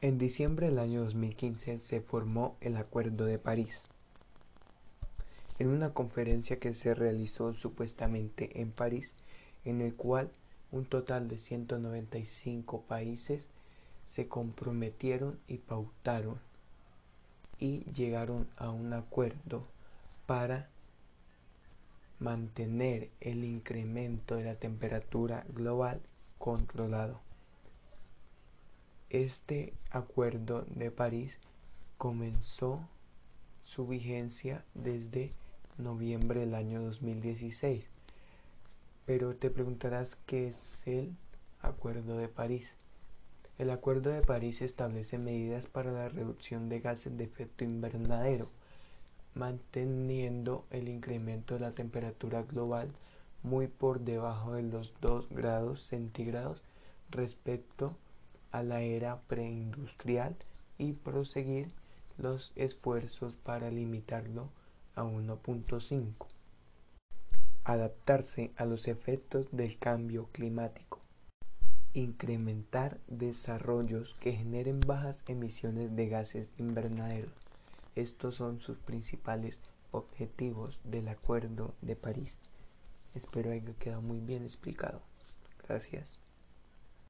En diciembre del año 2015 se formó el Acuerdo de París. En una conferencia que se realizó supuestamente en París, en el cual un total de 195 países se comprometieron y pautaron y llegaron a un acuerdo para mantener el incremento de la temperatura global controlado. Este acuerdo de París comenzó su vigencia desde noviembre del año 2016. Pero te preguntarás qué es el Acuerdo de París. El Acuerdo de París establece medidas para la reducción de gases de efecto invernadero, manteniendo el incremento de la temperatura global muy por debajo de los 2 grados centígrados respecto a a la era preindustrial y proseguir los esfuerzos para limitarlo a 1.5. Adaptarse a los efectos del cambio climático. Incrementar desarrollos que generen bajas emisiones de gases invernaderos. Estos son sus principales objetivos del Acuerdo de París. Espero haya quedado muy bien explicado. Gracias.